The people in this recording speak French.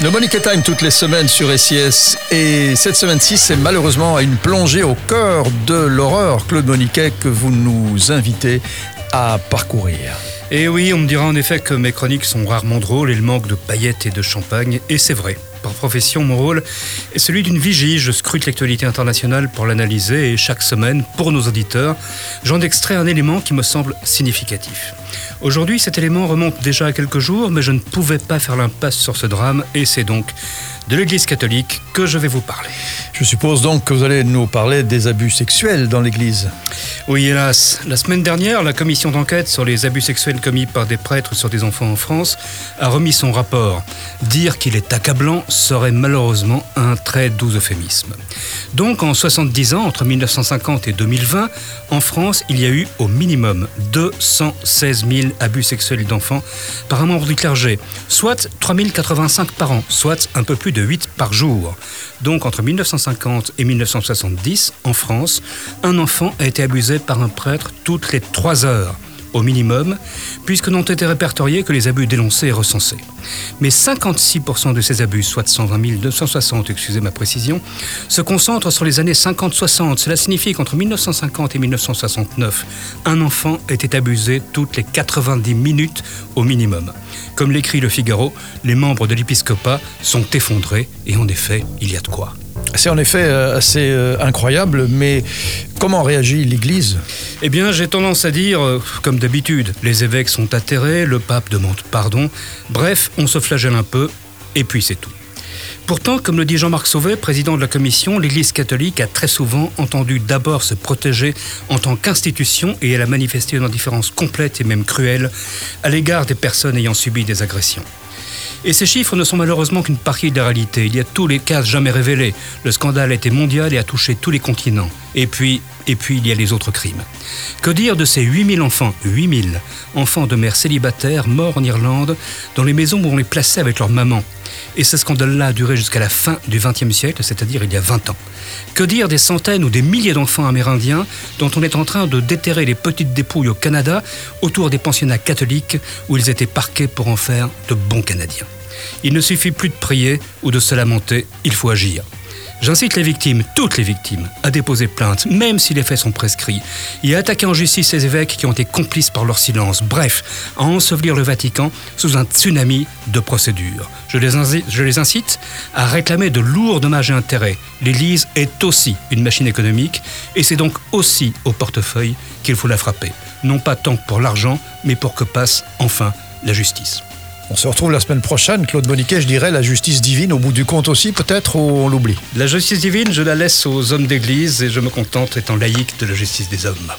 Le Monique Time toutes les semaines sur SIS et cette semaine-ci c'est malheureusement une plongée au cœur de l'horreur Claude Moniquet que vous nous invitez à parcourir. Et oui, on me dira en effet que mes chroniques sont rarement drôles et le manque de paillettes et de champagne, et c'est vrai. Par profession, mon rôle est celui d'une vigie. Je scrute l'actualité internationale pour l'analyser et chaque semaine, pour nos auditeurs, j'en extrais un élément qui me semble significatif. Aujourd'hui, cet élément remonte déjà à quelques jours, mais je ne pouvais pas faire l'impasse sur ce drame et c'est donc de l'Église catholique que je vais vous parler. Je suppose donc que vous allez nous parler des abus sexuels dans l'Église. Oui, hélas. La semaine dernière, la commission d'enquête sur les abus sexuels commis par des prêtres sur des enfants en France a remis son rapport. Dire qu'il est accablant serait malheureusement un très doux euphémisme. Donc, en 70 ans, entre 1950 et 2020, en France, il y a eu au minimum 216 000 abus sexuels d'enfants par un membre du clergé, soit 3085 par an, soit un peu plus de 8 par jour. Donc, entre 1950 et 1970, en France, un enfant a été abusé par un prêtre toutes les 3 heures au minimum, puisque n'ont été répertoriés que les abus dénoncés et recensés. Mais 56% de ces abus, soit 120 260, excusez ma précision, se concentrent sur les années 50-60. Cela signifie qu'entre 1950 et 1969, un enfant était abusé toutes les 90 minutes au minimum. Comme l'écrit Le Figaro, les membres de l'épiscopat sont effondrés, et en effet, il y a de quoi. C'est en effet euh, assez euh, incroyable, mais comment réagit l'Église? Eh bien, j'ai tendance à dire, euh, comme d'habitude, les évêques sont atterrés, le pape demande pardon, bref, on se flagelle un peu, et puis c'est tout. Pourtant, comme le dit Jean-Marc Sauvé, président de la commission, l'Église catholique a très souvent entendu d'abord se protéger en tant qu'institution et elle a manifesté une indifférence complète et même cruelle à l'égard des personnes ayant subi des agressions. Et ces chiffres ne sont malheureusement qu'une partie de la réalité. Il y a tous les cas jamais révélés. Le scandale a été mondial et a touché tous les continents. Et puis, et puis il y a les autres crimes. Que dire de ces 8000 enfants, 8000 enfants de mères célibataires morts en Irlande, dans les maisons où on les plaçait avec leur maman et ce scandale-là a duré jusqu'à la fin du XXe siècle, c'est-à-dire il y a 20 ans. Que dire des centaines ou des milliers d'enfants amérindiens dont on est en train de déterrer les petites dépouilles au Canada autour des pensionnats catholiques où ils étaient parqués pour en faire de bons Canadiens? Il ne suffit plus de prier ou de se lamenter, il faut agir. J'incite les victimes, toutes les victimes, à déposer plainte, même si les faits sont prescrits, et à attaquer en justice ces évêques qui ont été complices par leur silence, bref, à ensevelir le Vatican sous un tsunami de procédures. Je les, incite, je les incite à réclamer de lourds dommages et intérêts. L'Église est aussi une machine économique, et c'est donc aussi au portefeuille qu'il faut la frapper. Non pas tant pour l'argent, mais pour que passe enfin la justice. On se retrouve la semaine prochaine. Claude Boniquet, je dirais la justice divine, au bout du compte aussi, peut-être, ou on l'oublie? La justice divine, je la laisse aux hommes d'église et je me contente, étant laïque, de la justice des hommes.